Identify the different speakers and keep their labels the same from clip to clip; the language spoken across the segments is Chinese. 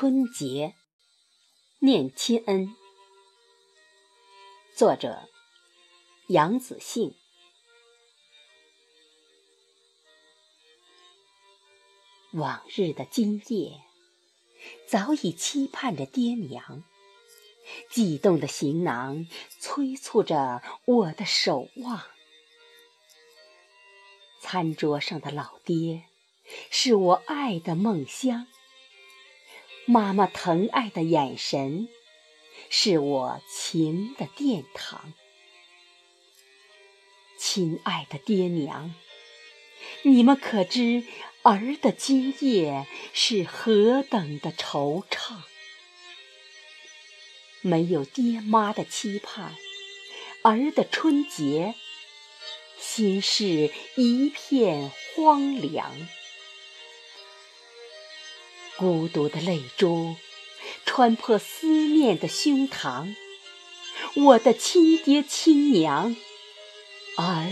Speaker 1: 春节，念亲恩。作者：杨子信。往日的今夜，早已期盼着爹娘，悸动的行囊催促着我的守望。餐桌上的老爹，是我爱的梦乡；妈妈疼爱的眼神，是我情的殿堂。亲爱的爹娘，你们可知儿的今夜是何等的惆怅？没有爹妈的期盼，儿的春节。心事一片荒凉，孤独的泪珠穿破思念的胸膛。我的亲爹亲娘，儿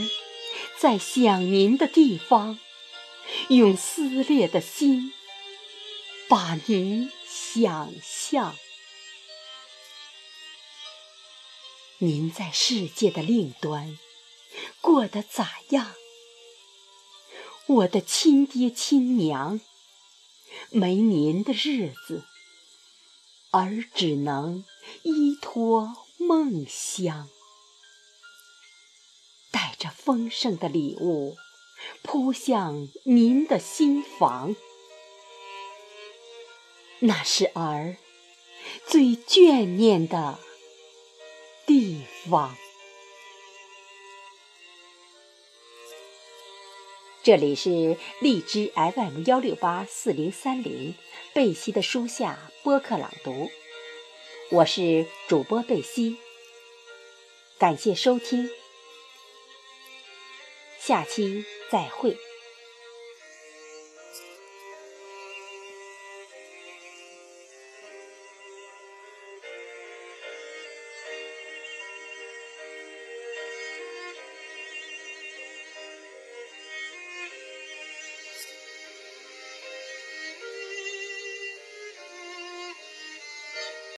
Speaker 1: 在想您的地方，用撕裂的心把您想象。您在世界的另一端。过得咋样？我的亲爹亲娘，没您的日子，儿只能依托梦乡，带着丰盛的礼物扑向您的心房，那是儿最眷念的地方。这里是荔枝 FM 幺六八四零三零贝西的书下播客朗读，我是主播贝西，感谢收听，下期再会。